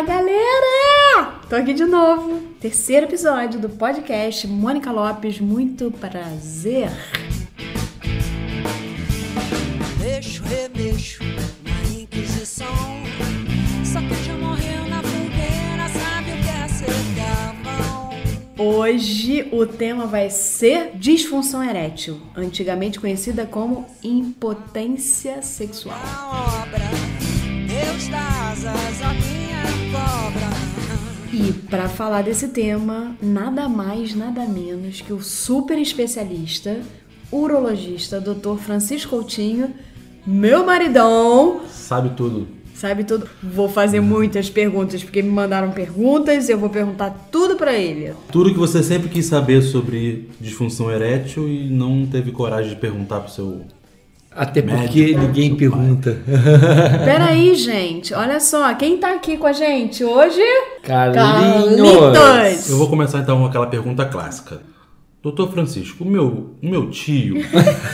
Fala galera! Tô aqui de novo. Terceiro episódio do podcast Mônica Lopes. Muito prazer. Mexo, remexo na Inquisição. Só já morreu na fogueira, sabe o que é ser. Hoje o tema vai ser disfunção erétil, antigamente conhecida como impotência sexual. A obra, Deus dá asas minha cobra. E para falar desse tema, nada mais, nada menos que o super especialista, urologista, Dr. Francisco Coutinho, meu maridão, Sabe tudo. sabe tudo. Vou fazer muitas perguntas porque me mandaram perguntas, eu vou perguntar tudo para ele. Tudo que você sempre quis saber sobre disfunção erétil e não teve coragem de perguntar pro seu. Até Médico, porque ninguém pergunta. Peraí, gente, olha só, quem tá aqui com a gente hoje? Carlinhos! Carlitos! Eu vou começar então com aquela pergunta clássica. Doutor Francisco, o meu, o meu tio,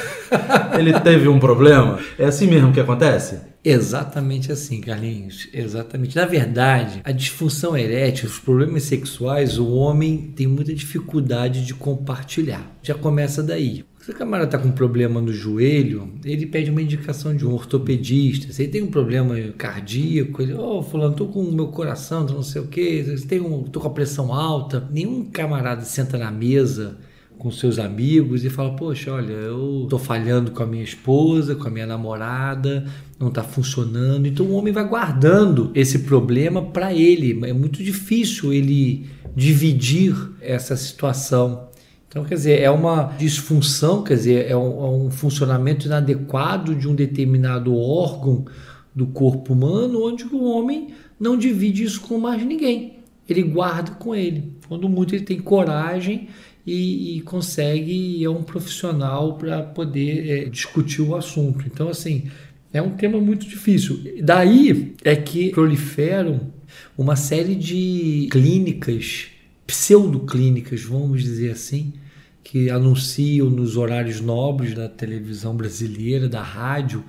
ele teve um problema? É assim mesmo que acontece? Exatamente assim, Carlinhos. Exatamente. Na verdade, a disfunção erétil, os problemas sexuais, o homem tem muita dificuldade de compartilhar. Já começa daí. Se o camarada está com um problema no joelho, ele pede uma indicação de um ortopedista. Se ele tem um problema cardíaco, ele, ô, fulano, tô com o meu coração, não sei o quê, tem um, tô com a pressão alta. Nenhum camarada senta na mesa com seus amigos e fala: Poxa, olha, eu tô falhando com a minha esposa, com a minha namorada, não tá funcionando. Então o homem vai guardando esse problema para ele. É muito difícil ele dividir essa situação. Então, quer dizer, é uma disfunção, quer dizer, é um, é um funcionamento inadequado de um determinado órgão do corpo humano, onde o homem não divide isso com mais ninguém. Ele guarda com ele. Quando muito ele tem coragem e, e consegue e é um profissional para poder é, discutir o assunto. Então, assim, é um tema muito difícil. Daí é que proliferam uma série de clínicas, pseudoclínicas, vamos dizer assim, que anunciam nos horários nobres da televisão brasileira, da rádio,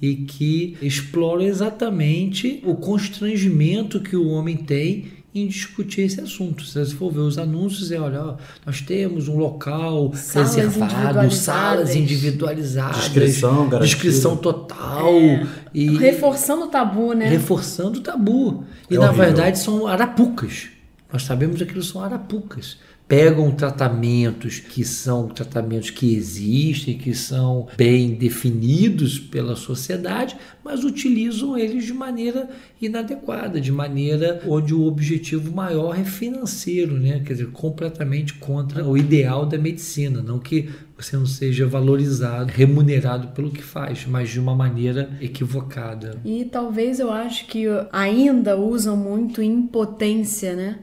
e que exploram exatamente o constrangimento que o homem tem em discutir esse assunto. Se você for ver os anúncios, é olha, ó, nós temos um local Salas reservado, individualizadas. salas individualizadas, descrição total É. e Reforçando o tabu, né? reforçando o tabu. E É na horrível. verdade são arapucas. Nós sabemos que aquilo são arapucas. Pegam tratamentos que são tratamentos que existem, que são bem definidos pela sociedade, mas utilizam eles de maneira inadequada, de maneira onde o objetivo maior é financeiro, né? quer dizer, completamente contra o ideal da medicina. Não que você não seja valorizado, remunerado pelo que faz, mas de uma maneira equivocada. E talvez eu acho que ainda usam muito impotência, né?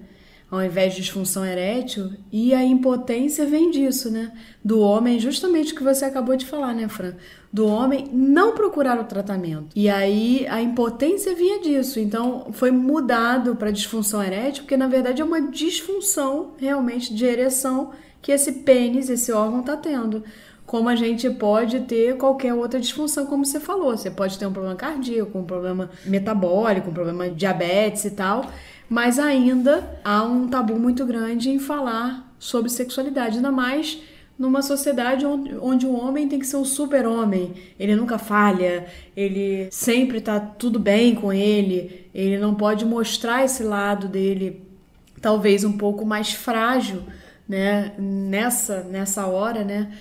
Ao invés de disfunção erétil. E a impotência vem disso, né? Do homem, justamente o que você acabou de falar, né, Fran? Do homem não procurar o tratamento. E aí a impotência vinha disso. Então foi mudado para disfunção erétil, porque na verdade é uma disfunção realmente de ereção que esse pênis, esse órgão, está tendo como a gente pode ter qualquer outra disfunção, como você falou. Você pode ter um problema cardíaco, um problema metabólico, um problema de diabetes e tal, mas ainda há um tabu muito grande em falar sobre sexualidade, ainda mais numa sociedade onde, onde o homem tem que ser um super-homem. Ele nunca falha, ele sempre tá tudo bem com ele, ele não pode mostrar esse lado dele talvez um pouco mais frágil, né, nessa nessa hora, né?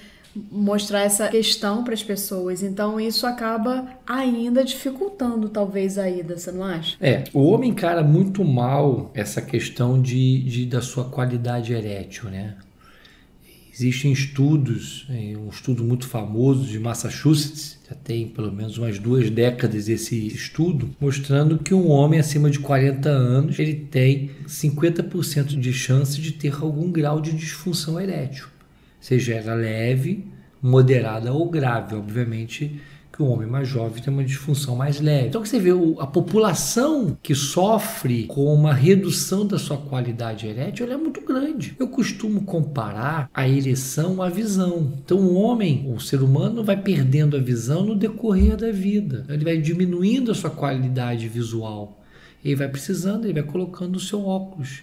Mostrar essa questão para as pessoas. Então isso acaba ainda dificultando talvez a ida, você não acha? É, o homem encara muito mal essa questão de, de- da sua qualidade erétil, né? Existem estudos, eh, um estudo muito famoso de Massachusetts, já tem pelo menos umas duas décadas esse estudo, mostrando que um homem acima de 40 anos ele tem 50% de chance de ter algum grau de disfunção erétil, seja ela leve, moderada ou grave. Obviamente que o homem mais jovem tem uma disfunção mais leve. Então você vê a população que sofre com uma redução da sua qualidade erétil é muito grande. Eu costumo comparar a ereção à visão. Então o homem, o ser humano vai perdendo a visão no decorrer da vida. Ele vai diminuindo a sua qualidade visual. Ele vai precisando, ele vai colocando o seu óculos.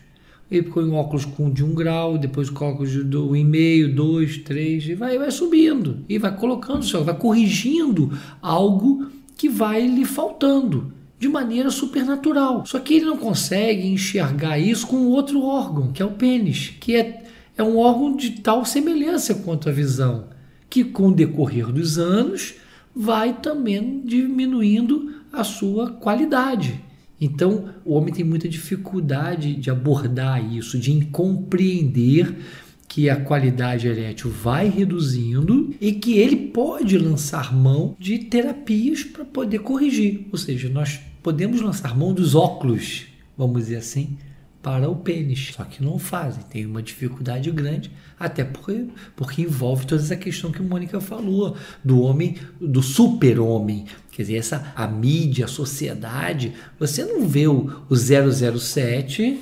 Ele põe um óculos com de um grau, depois coloca de do um e meio, dois, três, e vai, vai subindo. E vai colocando, vai corrigindo algo que vai lhe faltando de maneira supernatural. Só que ele não consegue enxergar isso com outro órgão, que é o pênis, que é, é um órgão de tal semelhança quanto a visão, que com o decorrer dos anos vai também diminuindo a sua qualidade. Então, o homem tem muita dificuldade de abordar isso, de compreender que a qualidade erétil vai reduzindo e que ele pode lançar mão de terapias para poder corrigir. Ou seja, nós podemos lançar mão dos óculos, vamos dizer assim, para o pênis. Só que não fazem, tem uma dificuldade grande, até porque, porque envolve toda essa questão que a Mônica falou, do homem, do super-homem. Quer dizer, essa, a mídia, a sociedade, você não vê o, o 007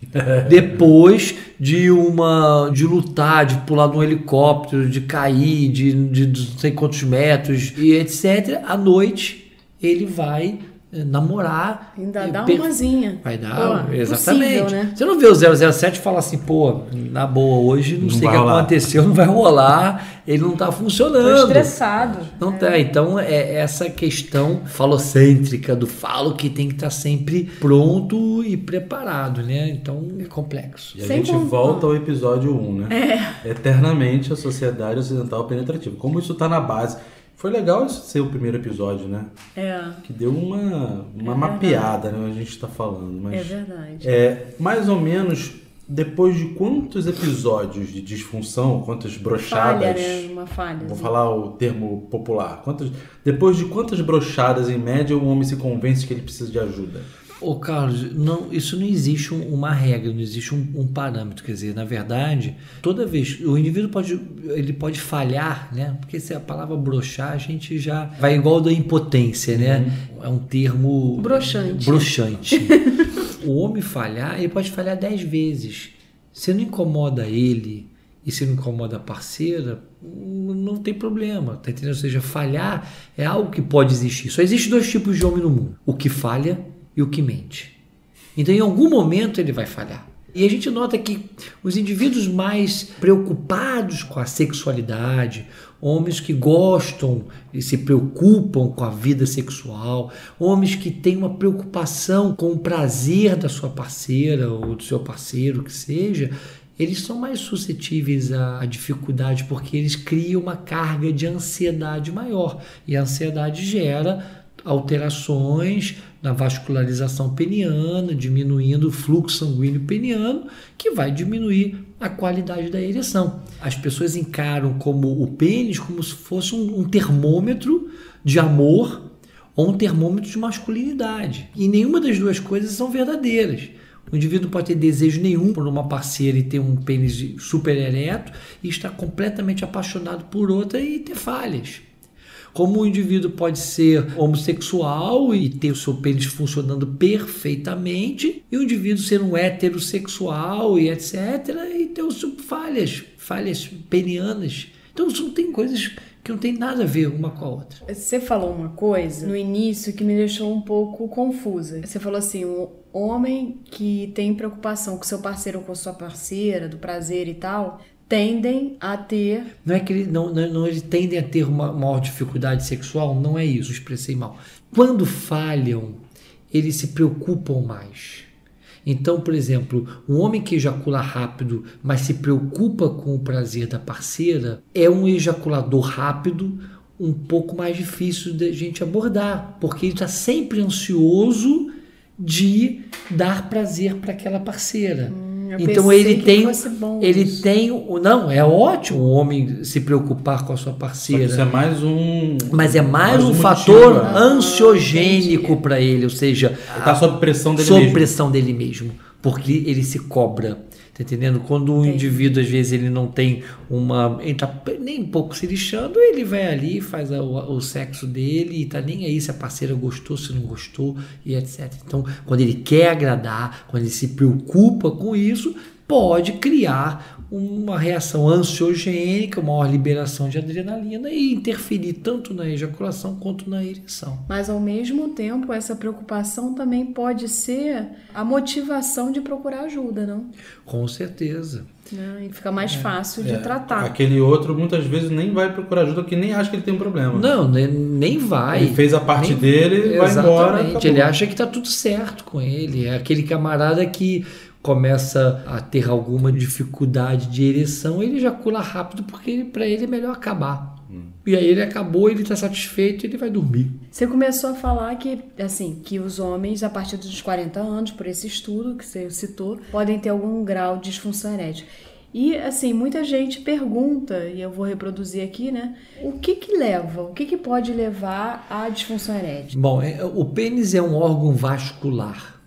depois de uma de lutar, de pular de um helicóptero, de cair de, de não sei quantos metros e etc. À noite ele vai namorar. Ainda eh, dá per- umazinha. Vai dar, Pô, exatamente. possível, né? Você não vê o 007 e fala assim, pô, na boa, hoje não, Não sei o que rolar. aconteceu, não vai rolar, ele não tá Tô funcionando. estressado. Não tá. Então é essa questão falocêntrica do falo que tem que estar sempre pronto e preparado, né? Então é complexo. E a Sem gente contar. volta ao episódio 1, né? Eternamente a sociedade ocidental penetrativa. Como isso tá na base. Foi legal isso ser o primeiro episódio, né? É, Que deu uma, uma mapeada, né? A gente tá falando. Mas é verdade. É, mais ou menos depois de quantos episódios de disfunção, quantas brochadas. Falha, né? Uma falha. Vou falar o termo popular. Quantas, depois de quantas brochadas, em média, o homem se convence que ele precisa de ajuda? Ô Carlos, não, isso não existe um- uma regra, não existe um, um parâmetro. Quer dizer, na verdade, toda vez o indivíduo pode, ele pode falhar, né? Porque se a palavra brochar, a gente já vai igual da impotência, né? É um termo Broxante. broxante. o homem falhar, ele pode falhar dez vezes. Se não incomoda ele e se não incomoda a parceira, não tem problema, tá entendendo? Ou seja, falhar é algo que pode existir. Só existem dois tipos de homem no mundo: o que falha e o que mente. Então, em algum momento, ele vai falhar. E a gente nota que os indivíduos mais preocupados com a sexualidade, homens que gostam e se preocupam com a vida sexual, homens que têm uma preocupação com o prazer da sua parceira ou do seu parceiro, que seja, eles são mais suscetíveis à dificuldade porque eles criam uma carga de ansiedade maior. E a ansiedade gera alterações na vascularização peniana, diminuindo o fluxo sanguíneo peniano, que vai diminuir a qualidade da ereção. As pessoas encaram como o pênis como se fosse um, um termômetro de amor ou um termômetro de masculinidade. E nenhuma das duas coisas são verdadeiras. O indivíduo pode ter desejo nenhum por uma parceira e ter um pênis super ereto e estar completamente apaixonado por outra e ter falhas. Como o indivíduo pode ser homossexual e ter o seu pênis funcionando perfeitamente, e o indivíduo ser um heterossexual e etc., e ter o seu falhas, falhas penianas. Então, isso não tem coisas que não tem nada a ver uma com a outra. Você falou uma coisa no início que me deixou um pouco confusa. Você falou assim, um homem que tem preocupação com seu parceiro ou com sua parceira, do prazer e tal, tendem a ter Não é que ele, não, não, não, eles tendem a ter uma maior dificuldade sexual, não é isso, expressei mal. Quando falham, eles se preocupam mais. Então, por exemplo, um homem que ejacula rápido, mas se preocupa com o prazer da parceira, é um ejaculador rápido um pouco mais difícil da gente abordar, porque ele está sempre ansioso de dar prazer para aquela parceira. eu então pensei ele que tem, fosse bom ele isso. tem, o- não, é ótimo o homem se preocupar com a sua parceira. isso é mais um. Mas é mais, um, motivo, fator né? ansiogênico para ele, ou seja, Ele tá sob pressão dele sob mesmo. pressão dele mesmo, porque ele se cobra. Tá entendendo? Quando um Entendi. indivíduo, às vezes, ele não tem uma. Ele tá nem um pouco se lixando, ele vai ali, faz a- o, o sexo dele e tá nem aí se a parceira gostou, se não gostou e etc. Então, quando ele quer agradar, quando ele se preocupa com isso, pode criar uma reação ansiogênica, maior liberação de adrenalina e interferir tanto na ejaculação quanto na ereção. Mas ao mesmo tempo, essa preocupação também pode ser a motivação de procurar ajuda, não? Com certeza. Né? E fica mais fácil de É, tratar. Aquele outro muitas vezes nem vai procurar ajuda porque nem acha que ele tem um problema. Não, ne- nem vai. Ele fez a parte Nem- dele, vai embora. Exatamente. acabou. Ele acha que tá tudo certo com ele. É aquele camarada que começa a ter alguma dificuldade de ereção, ele ejacula rápido porque para ele é melhor acabar. Hum. E aí ele acabou, ele está satisfeito, ele vai dormir. Você começou a falar que, assim, que os homens, a partir dos 40 anos, por esse estudo que você citou, podem ter algum grau de disfunção erétil. E, assim, muita gente pergunta, e eu vou reproduzir aqui, né? O que que leva, o que que pode levar à disfunção erétil? Bom, é- o pênis é um órgão vascular.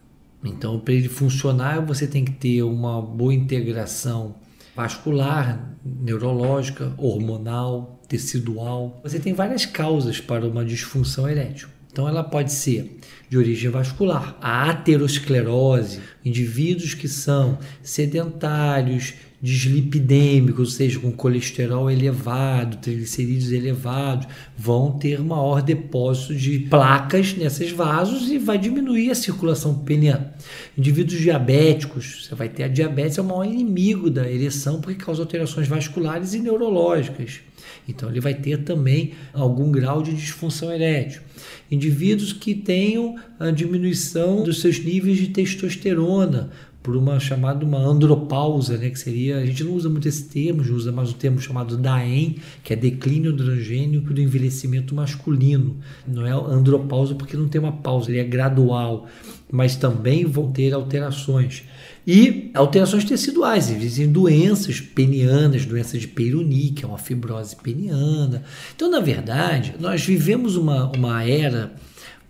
Então, para ele funcionar, você tem que ter uma boa integração vascular, neurológica, hormonal, tecidual. Você tem várias causas para uma disfunção erétil. Então, ela pode ser de origem vascular, a aterosclerose, indivíduos que são sedentários, dislipidêmicos, ou seja, com colesterol elevado, triglicerídeos elevados, vão ter maior depósito de placas nesses vasos e vai diminuir a circulação peniana. Indivíduos diabéticos, você vai ter a diabetes, é o maior inimigo da ereção porque causa alterações vasculares e neurológicas. Então ele vai ter também algum grau de disfunção erétil. Indivíduos que tenham a diminuição dos seus níveis de testosterona por uma chamada uma andropausa, né, que seria, a gente não usa muito esse termo, a gente usa mais o termo chamado DAEM, que é declínio androgênico do envelhecimento masculino. Não é andropausa porque não tem uma pausa, ele é gradual, mas também vão ter alterações. E alterações teciduais, existem doenças penianas, doenças de Peyronie, que é uma fibrose peniana. Então, na verdade, nós vivemos uma, uma era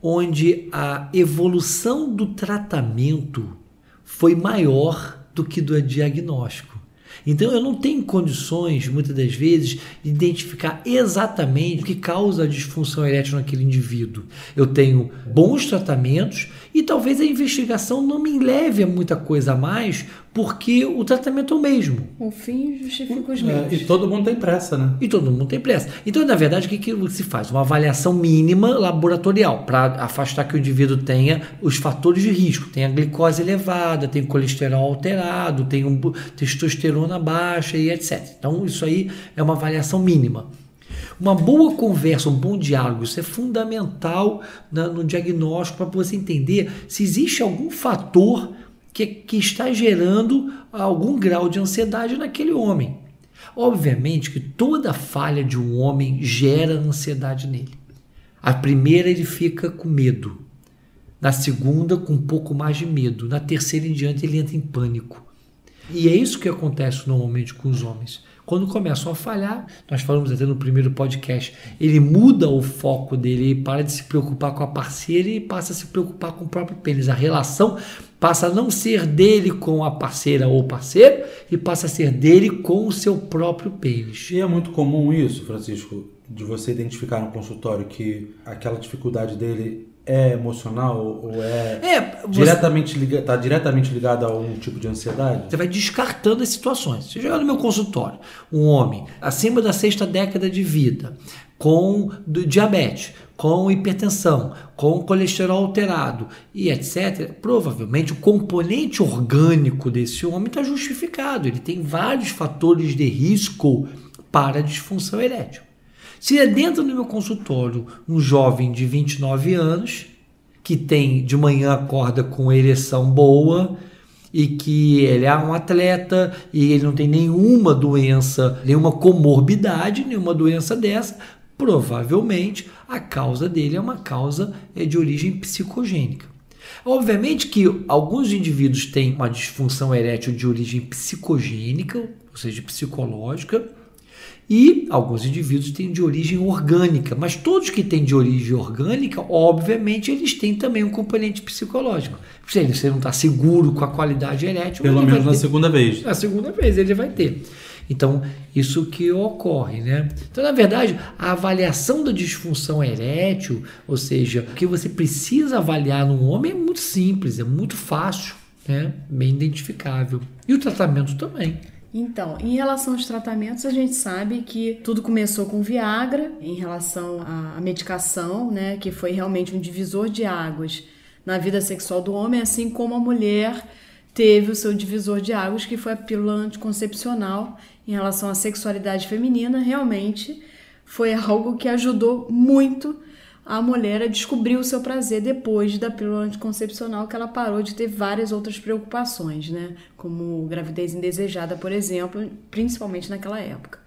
onde a evolução do tratamento foi maior do que do diagnóstico. Então eu não tenho condições, muitas das vezes, de identificar exatamente o que causa a disfunção erétil naquele indivíduo. Eu tenho bons tratamentos e talvez a investigação não me leve a muita coisa a mais, porque o tratamento é o mesmo. O fim justifica os É, meios. e todo mundo tem pressa, né? E todo mundo tem pressa. Então, na verdade, o que, que se faz? Uma avaliação mínima laboratorial para afastar que o indivíduo tenha os fatores de risco. Tem a glicose elevada, tem o colesterol alterado, tem um testosterona baixa e etc. Então, isso aí é uma avaliação mínima. Uma boa conversa, um bom diálogo, isso é fundamental na- no diagnóstico para você entender se existe algum fator que, que está gerando algum grau de ansiedade naquele homem. Obviamente que toda falha de um homem gera ansiedade nele. A primeira ele fica com medo. Na segunda, com um pouco mais de medo. Na terceira em diante, ele entra em pânico. E é isso que acontece normalmente com os homens. Quando começam a falhar, nós falamos até no primeiro podcast, ele muda o foco dele, ele para de se preocupar com a parceira e passa a se preocupar com o próprio pênis. A relação passa a não ser dele com a parceira ou parceiro e passa a ser dele com o seu próprio pênis. E é muito comum isso, Francisco, de você identificar no consultório que aquela dificuldade dele é emocional ou é, É, você- diretamente liga, tá diretamente ligado a algum tipo de ansiedade? Você vai descartando as situações. Se chegar no meu consultório, um homem acima da sexta década de vida, com diabetes, com hipertensão, com colesterol alterado e etc., provavelmente o componente orgânico desse homem está justificado. Ele tem vários fatores de risco para a disfunção erétil. Se é dentro do meu consultório um jovem de 29 anos, que tem de manhã acorda com ereção boa e que ele é um atleta e ele não tem nenhuma doença, nenhuma comorbidade, nenhuma doença dessa, provavelmente a causa dele é uma causa eh, de origem psicogênica. Obviamente que alguns indivíduos têm uma disfunção erétil de origem psicogênica, ou seja, psicológica, e alguns indivíduos têm de origem orgânica, mas todos que têm de origem orgânica, obviamente, eles têm também um componente psicológico. Se você não está seguro com a qualidade erétil, Pelo menos na ter- segunda vez. a segunda vez ele vai ter. Então, isso que ocorre, né? Então, na verdade, a avaliação da disfunção erétil, ou seja, o que você precisa avaliar num homem é muito simples, é muito fácil. é bem identificável. E o tratamento também. Então, em relação aos tratamentos, a gente sabe que tudo começou com Viagra, em relação à medicação, né, que foi realmente um divisor de águas na vida sexual do homem, assim como a mulher teve o seu divisor de águas, que foi a pílula anticoncepcional em relação à sexualidade feminina, realmente foi algo que ajudou muito a mulher a descobrir o seu prazer depois da pílula anticoncepcional, que ela parou de ter várias outras preocupações, né? Como gravidez indesejada, por exemplo, principalmente naquela época.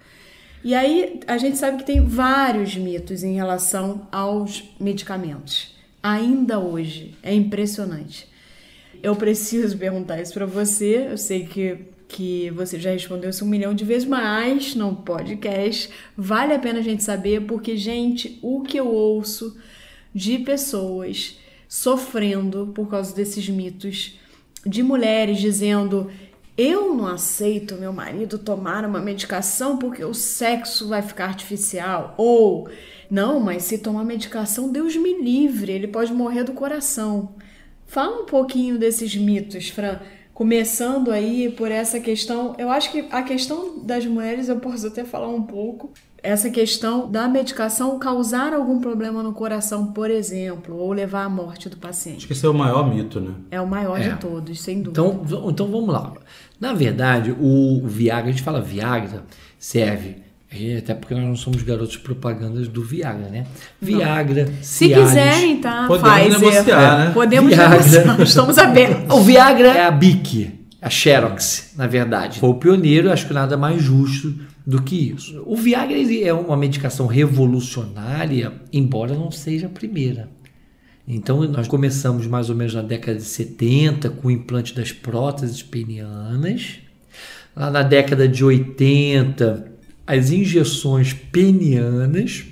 E aí a gente sabe que tem vários mitos em relação aos medicamentos. Ainda hoje. É impressionante. Eu preciso perguntar isso para você. Eu sei que que você já respondeu isso um milhão de vezes, mas no podcast vale a pena a gente saber, porque, gente, o que eu ouço de pessoas sofrendo por causa desses mitos, de mulheres dizendo. Eu não aceito meu marido tomar uma medicação porque o sexo vai ficar artificial. Ou, não, mas se tomar medicação, Deus me livre, ele pode morrer do coração. Fala um pouquinho desses mitos, Fran começando aí por essa questão. Eu acho que a questão das mulheres, eu posso até falar um pouco. Essa questão da medicação causar algum problema no coração, por exemplo, ou levar à morte do paciente. Acho que esse é o maior mito, né? É o maior É. de todos, sem dúvida. Então, então vamos lá. Na verdade, o Viagra, a gente fala Viagra, serve. E Até porque nós não somos garotos propagandas do Viagra, né? Viagra, Se Cialis. quiserem, tá? Podemos Pfizer. negociar, né? Podemos Viagra. negociar. Estamos abertos. O Viagra é a Bic, a Xerox, na verdade. Foi o pioneiro, acho que nada mais justo do que isso. O Viagra é uma medicação revolucionária, embora não seja a primeira. Então, nós começamos mais ou menos na década de 70 com o implante das próteses penianas. Lá na década de 80, as injeções penianas.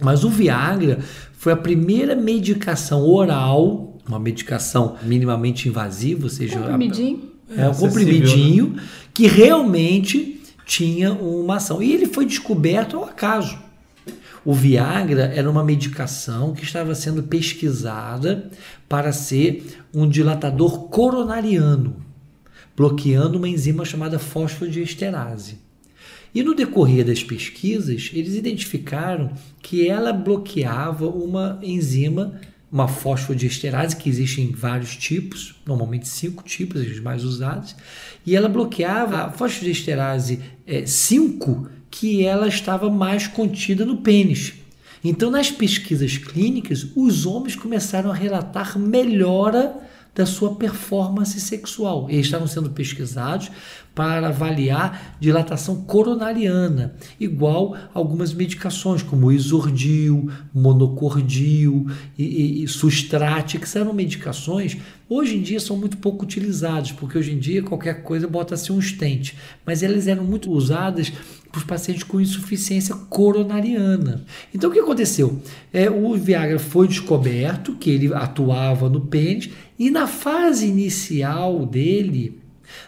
Mas o Viagra foi a primeira medicação oral, uma medicação minimamente invasiva, ou seja, Comprimidinho. é um Acessível, comprimidinho que realmente tinha uma ação. E ele foi descoberto ao acaso. O Viagra era uma medicação que estava sendo pesquisada para ser um dilatador coronariano, bloqueando uma enzima chamada fosfodiesterase. E no decorrer das pesquisas, eles identificaram que ela bloqueava uma enzima, uma fosfodiesterase, que existe em vários tipos, normalmente cinco tipos, os mais usados, e ela bloqueava a fosfodiesterase eh, 5, que ela estava mais contida no pênis. Então, nas pesquisas clínicas, os homens começaram a relatar melhora da sua performance sexual. Eles estavam sendo pesquisados para avaliar dilatação coronariana, igual algumas medicações como isordil, monocordil e, e, e sustrate, que eram medicações hoje em dia são muito pouco utilizadas, porque hoje em dia qualquer coisa bota-se um stent, mas elas eram muito usadas para os pacientes com insuficiência coronariana. Então o que aconteceu? É, o Viagra foi descoberto que ele atuava no pênis e na fase inicial dele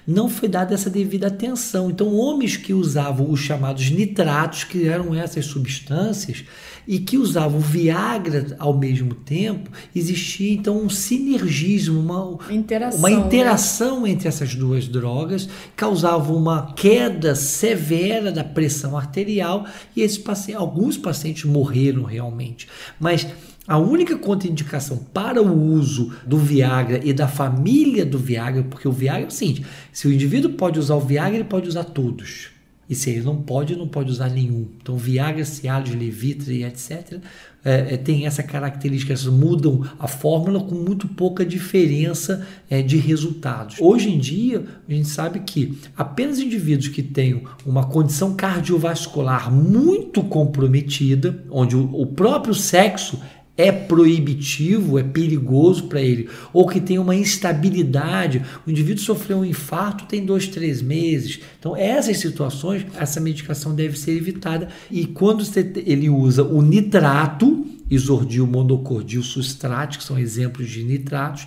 não foi dada essa devida atenção. Então, homens que usavam os chamados nitratos, que eram essas substâncias, e que usavam Viagra ao mesmo tempo, existia então um sinergismo, uma Interação, uma né? interação entre essas duas drogas, causava uma queda severa da pressão arterial e esses pacientes, alguns pacientes morreram realmente. Mas a única contraindicação para o uso do Viagra e da família do Viagra, porque o Viagra é o seguinte: se o indivíduo pode usar o Viagra, ele pode usar todos. E se ele não pode, não pode usar nenhum. Então, Viagra, Cialis, Levitra e etc. é, é, tem essa característica, elas mudam a fórmula com muito pouca diferença é, de resultados. Hoje em dia, a gente sabe que apenas indivíduos que tenham uma condição cardiovascular muito comprometida, onde o, o próprio sexo é proibitivo, é perigoso para ele, ou que tem uma instabilidade, o indivíduo sofreu um infarto tem dois, três meses. Então, essas situações, essa medicação deve ser evitada. E quando ele usa o nitrato, isordil, monocordil, sustrate, que são exemplos de nitratos,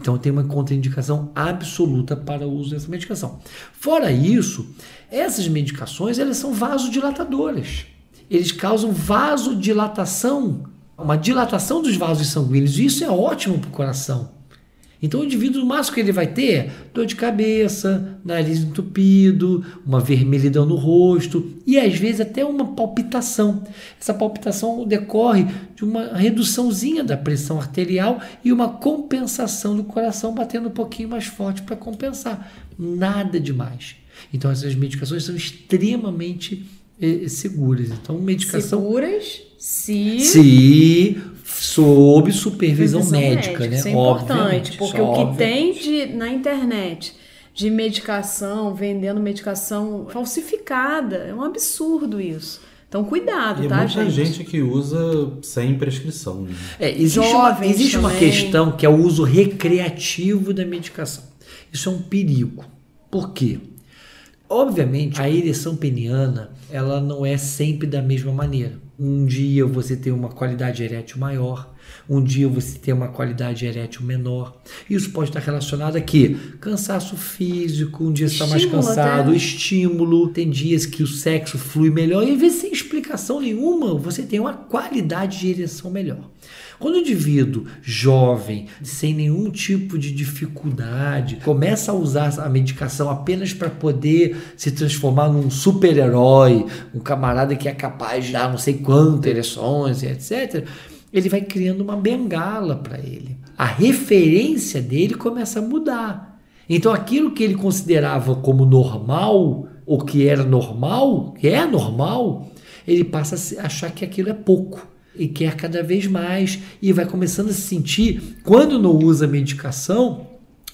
então tem uma contraindicação absoluta para o uso dessa medicação. Fora isso, essas medicações elas são vasodilatadoras. Eles causam vasodilatação, uma dilatação dos vasos sanguíneos. E isso é ótimo para o coração. Então o indivíduo, o máximo que ele vai ter é dor de cabeça, nariz entupido, uma vermelhidão no rosto e às vezes até uma palpitação. Essa palpitação decorre de uma reduçãozinha da pressão arterial e uma compensação do coração batendo um pouquinho mais forte para compensar. Nada demais. Então essas medicações são extremamente eh, seguras. Então medicação Seguras se se sob supervisão Supervisão médica, né? Isso é Obviamente, importante, porque isso o que tem de, na internet de medicação, vendendo medicação falsificada, é um absurdo isso. Então, cuidado, E é tá, muita gente? gente que usa sem prescrição. Né? É, existe uma, existe uma questão que é o uso recreativo da medicação. Isso é um perigo. Por quê? Obviamente, a ereção peniana ela não é sempre da mesma maneira. Um dia você tem uma qualidade erétil maior, um dia você tem uma qualidade erétil menor. Isso pode estar relacionado a quê? Cansaço físico, um dia você está mais cansado, até. estímulo. Tem dias que o sexo flui melhor e às vezes sem explicação nenhuma você tem uma qualidade de ereção melhor. Quando o indivíduo jovem, sem nenhum tipo de dificuldade, começa a usar a medicação apenas para poder se transformar num super-herói, um camarada que é capaz de dar não sei quantas ereções, etc., ele vai criando uma bengala para ele. A referência dele começa a mudar. Então aquilo que ele considerava como normal, ou que era normal, que é normal, ele passa a achar que aquilo é pouco e quer cada vez mais e vai começando a se sentir, quando não usa medicação,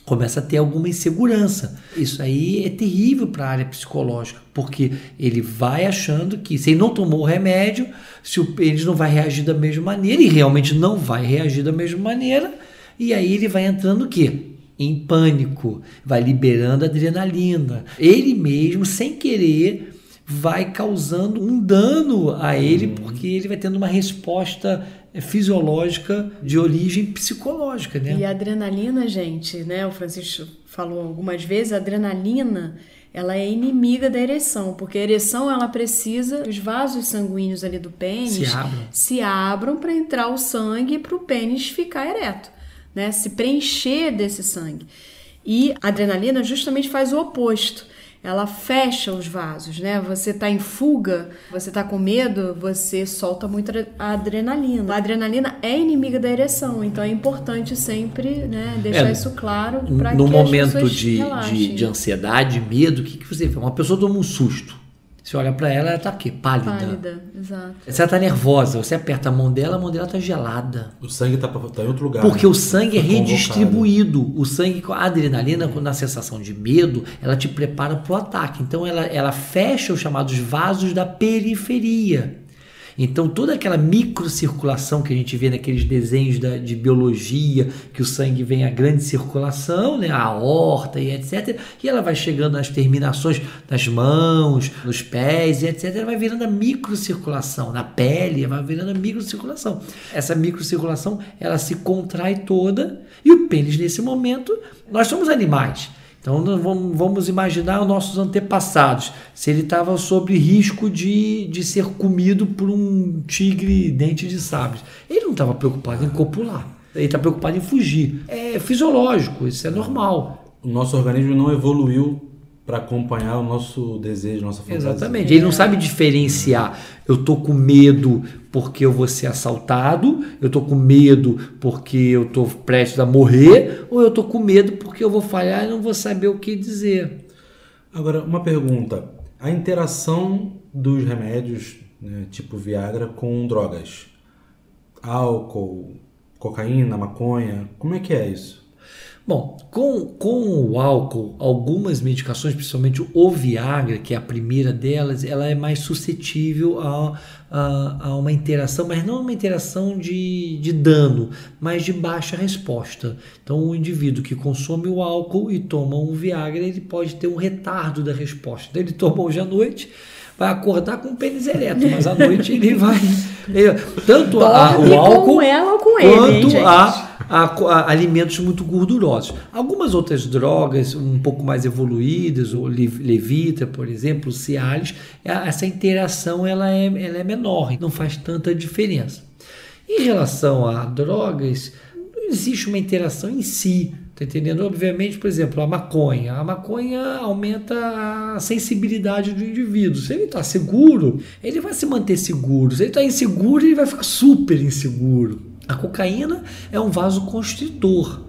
começa a ter alguma insegurança. Isso aí é terrível para a área psicológica, porque ele vai achando que se ele não tomou o remédio, se o pênis não vai reagir da mesma maneira, e realmente não vai reagir da mesma maneira, e aí ele vai entrando o quê? Em pânico, vai liberando adrenalina. Ele mesmo, sem querer, vai causando um dano a ele, porque ele vai tendo uma resposta eh, fisiológica de origem psicológica, né? E a adrenalina, gente, né? O Francisco falou algumas vezes, a adrenalina ela é inimiga da ereção, porque a ereção ela precisa que os vasos sanguíneos ali do pênis Se abram. se abram para entrar o sangue para o pênis ficar ereto, né? Se preencher desse sangue. E a adrenalina justamente faz o oposto. Ela fecha os vasos, né? Você tá em fuga, você tá com medo, você solta muito a adrenalina. A adrenalina é inimiga da ereção, então é importante sempre, né, deixar É, isso claro para que no momento de, de, de ansiedade, medo, o que, que você vê? Uma pessoa toma um susto. Você olha para ela, ela tá aqui, pálida. Pálida, exato. Se ela tá nervosa, você aperta a mão dela, a mão dela tá gelada. O sangue tá, tá em outro lugar. Porque né? o sangue é convocado. redistribuído. O sangue, a adrenalina, quando na sensação de medo, ela te prepara para o ataque. Então ela, ela fecha os chamados vasos da periferia. Então toda aquela microcirculação que a gente vê naqueles desenhos da- de biologia, que o sangue vem a grande circulação, né, a aorta e etc. E ela vai chegando nas terminações das mãos, nos pés e etc. Vai virando a microcirculação na pele, vai virando a microcirculação. Essa microcirculação ela se contrai toda e o pênis nesse momento, nós somos animais. Então vamos imaginar os nossos antepassados, se ele estava sob risco de, de ser comido por um tigre dente de sabre. Ele não estava preocupado em copular, ele está preocupado em fugir. É fisiológico, isso é normal. O nosso organismo não evoluiu para acompanhar o nosso desejo, nossa fantasia. Exatamente. Ele não sabe diferenciar. Eu tô com medo porque eu vou ser assaltado, eu tô com medo porque eu tô prestes a morrer, ou eu tô com medo porque eu vou falhar e não vou saber o que dizer. Agora, uma pergunta. A interação dos remédios, né, tipo Viagra, com drogas? Álcool, cocaína, maconha, como é que é isso? Bom, com, com o álcool, algumas medicações, principalmente o Viagra, que é a primeira delas, ela é mais suscetível a, a, a uma interação, mas não uma interação de, de dano, mas de baixa resposta. Então, o indivíduo que consome o álcool e toma um Viagra, ele pode ter um retardo da resposta. Então, ele toma hoje à noite, vai acordar com o pênis ereto, mas à noite ele vai. ele- tanto a, o álcool com ela ou com ele, hein, quanto gente? a a, a alimentos muito gordurosos. Algumas outras drogas um pouco mais evoluídas, o lev- levitra, por exemplo, o Cialis, é- essa interação ela é, ela é menor, não faz tanta diferença. Em relação a drogas, existe uma interação em si. Tá entendendo? Obviamente, por exemplo, a maconha. A maconha aumenta a sensibilidade do indivíduo. Se ele está seguro, ele vai se manter seguro. Se ele está inseguro, ele vai ficar super inseguro. A cocaína é um vasoconstritor.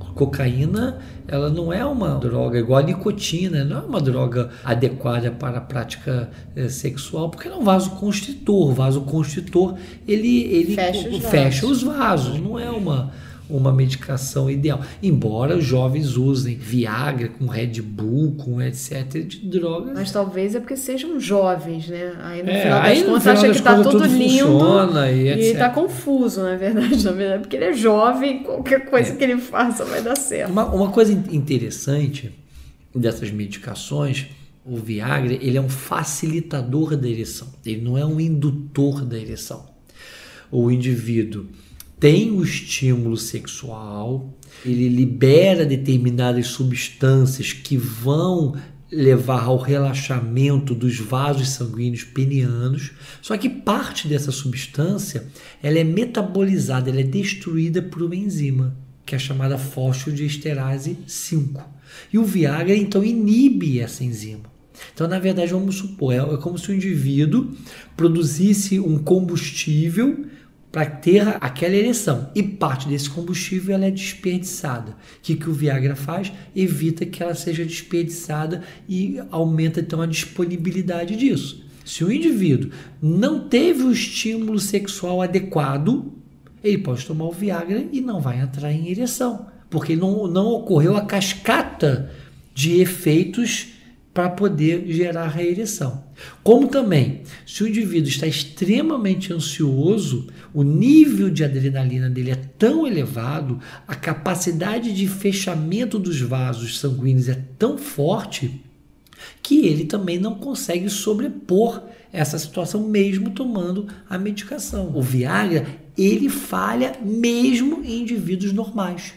A cocaína ela não é uma droga igual a nicotina, não é uma droga adequada para a prática eh, sexual, porque é um vasoconstritor. O vasoconstritor ele, ele Fecha os fecha vasos. os vasos, não é uma uma medicação ideal. Embora os jovens usem Viagra com Red Bull, com etc. de drogas. Mas talvez é porque sejam jovens, né? Aí no É, final das contas acha das que tá contas tudo, tudo lindo funciona e e ele etc. tá confuso, na verdade, na verdade, porque ele é jovem, qualquer É. coisa que ele faça vai dar certo. Uma, uma coisa in- interessante dessas medicações, o Viagra, ele é um facilitador da ereção. Ele não é um indutor da ereção. O indivíduo tem o estímulo sexual, ele libera determinadas substâncias que vão levar ao relaxamento dos vasos sanguíneos penianos, só que parte dessa substância ela é metabolizada, ela é destruída por uma enzima, que é chamada fosfodiesterase 5. E o Viagra então inibe essa enzima. Então, na verdade, vamos supor, é é como se o indivíduo produzisse um combustível para ter aquela ereção. E parte desse combustível ela é desperdiçada. O que, que o Viagra faz? Evita que ela seja desperdiçada e aumenta então a disponibilidade disso. Se o indivíduo não teve o estímulo sexual adequado, ele pode tomar o Viagra e não vai entrar em ereção, porque não, não ocorreu a cascata de efeitos para poder gerar a ereção. Como também, se o indivíduo está extremamente ansioso, o nível de adrenalina dele é tão elevado, a capacidade de fechamento dos vasos sanguíneos é tão forte que ele também não consegue sobrepor essa situação mesmo tomando a medicação. O Viagra, ele falha mesmo em indivíduos normais.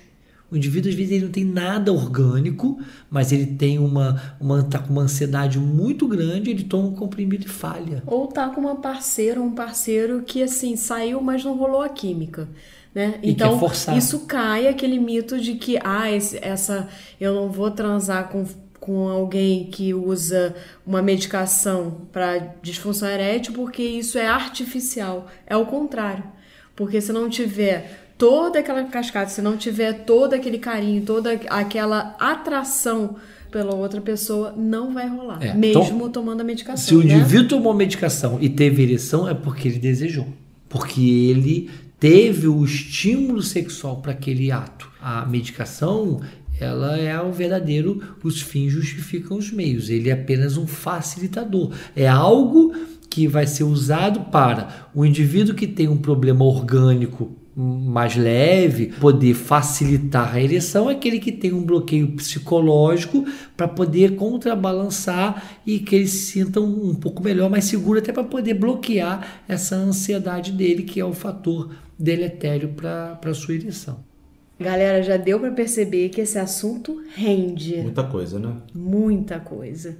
O indivíduo, às vezes, ele não tem nada orgânico, mas ele tem uma, uma, tá com uma ansiedade muito grande, ele toma um comprimido e falha. Ou tá com uma parceira um parceiro que assim saiu, mas não rolou a química. Né? Então, isso cai aquele mito de que ah, esse- essa eu não vou transar com, com alguém que usa uma medicação para disfunção erétil porque isso é artificial. É o contrário. Porque se não tiver toda aquela cascata, se não tiver todo aquele carinho, toda aquela atração pela outra pessoa, não vai rolar. É, mesmo então, tomando a medicação. Se o né? indivíduo tomou medicação e teve ereção, é porque ele desejou. Porque ele teve o estímulo sexual para aquele ato. A medicação, ela é o verdadeiro, os fins justificam os meios. Ele é apenas um facilitador. É algo que vai ser usado para o indivíduo que tem um problema orgânico mais leve, poder facilitar a ereção, é aquele que tem um bloqueio psicológico para poder contrabalançar e que ele se sinta um, um pouco melhor, mais seguro, até para poder bloquear essa ansiedade dele, que é o fator deletério para a sua ereção. Galera, já deu pra perceber que esse assunto rende Muita coisa, né? muita coisa.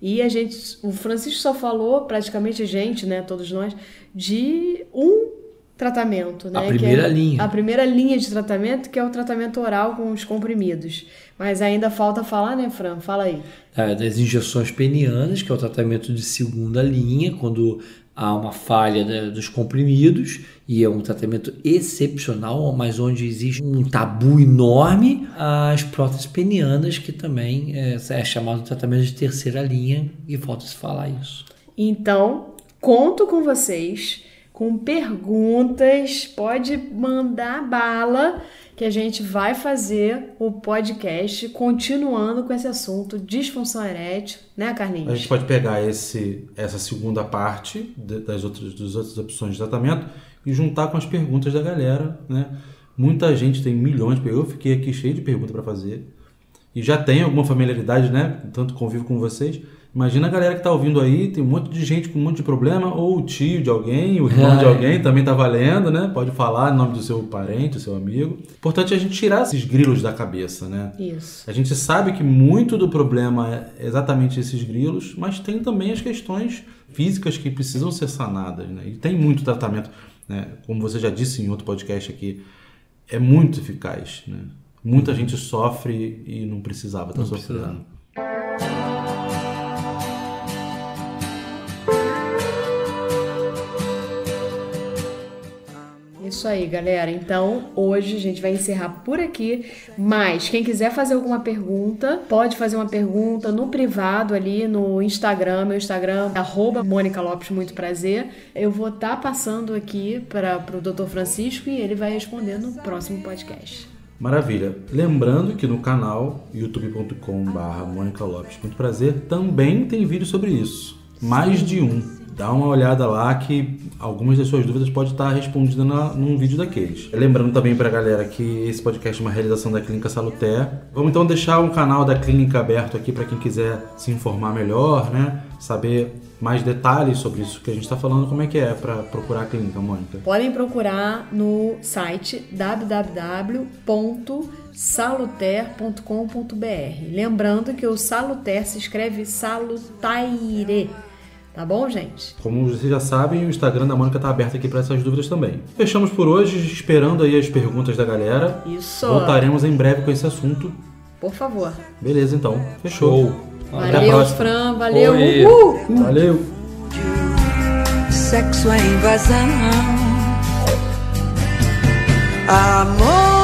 E a gente, o Francisco só falou, praticamente a gente, né, todos nós, de um tratamento, né? A primeira é linha. A primeira linha de tratamento, que é o tratamento oral com os comprimidos. Mas ainda falta falar, né, Fran? Fala aí. É, das injeções penianas, que é o tratamento de segunda linha, quando há uma falha né, dos comprimidos, e é um tratamento excepcional, mas onde existe um tabu enorme, as próteses penianas, que também é, é chamado de tratamento de terceira linha, e falta se falar isso. Então, conto com vocês, com perguntas, pode mandar bala que a gente vai fazer o podcast continuando com esse assunto disfunção erétil, né, Carlinhos? A gente pode pegar esse, essa segunda parte das outras, das outras opções de tratamento e juntar com as perguntas da galera, né? Muita gente tem milhões de perguntas. Eu fiquei aqui cheio de perguntas para fazer. E já tem alguma familiaridade, né? Tanto convivo com vocês. Imagina a galera que tá ouvindo aí, tem um monte de gente com um monte de problema, ou o tio de alguém, o irmão de é. alguém também tá valendo, né? Pode falar em nome do seu parente, do seu amigo. Importante é a gente tirar esses grilos da cabeça, né? Isso. A gente sabe que muito do problema é exatamente esses grilos, mas tem também as questões físicas que precisam ser sanadas, né? E tem muito tratamento, né? Como você já disse em outro podcast aqui, é muito eficaz, né? Muita gente sofre e não precisava estar Não sofrendo. precisava. Isso aí, galera. Então, hoje a gente vai encerrar por aqui. Mas quem quiser fazer alguma pergunta, pode fazer uma pergunta no privado ali no Instagram. Meu Instagram, arroba Mônica Lopes, muito prazer. Eu vou estar passando aqui para o Dr. Francisco e ele vai responder no próximo podcast. Maravilha. Lembrando que no canal youtube.com/barra Mônica Lopes, muito prazer, também tem vídeo sobre isso. Mais de um. Dá uma olhada lá que algumas das suas dúvidas podem estar respondidas na, num vídeo daqueles. Lembrando também pra galera que esse podcast é uma realização da Clínica Saluter. Vamos então deixar um canal da clínica aberto aqui para quem quiser se informar melhor, né? Saber mais detalhes sobre isso que a gente está falando, como é que é para procurar a clínica, Mônica. Podem procurar no site www.saluter.com.br. Lembrando que o Saluter se escreve salutaire. Tá bom, gente? Como vocês já sabem, o Instagram da Mônica tá aberto aqui para essas dúvidas também. Fechamos por hoje, esperando aí as perguntas da galera. Isso. Voltaremos em breve com esse assunto. Por favor. Beleza, então. Fechou. Show. Até a Valeu, próxima. Fran. Valeu. Oi. Uhul. Valeu. Sexo é invasão. Amor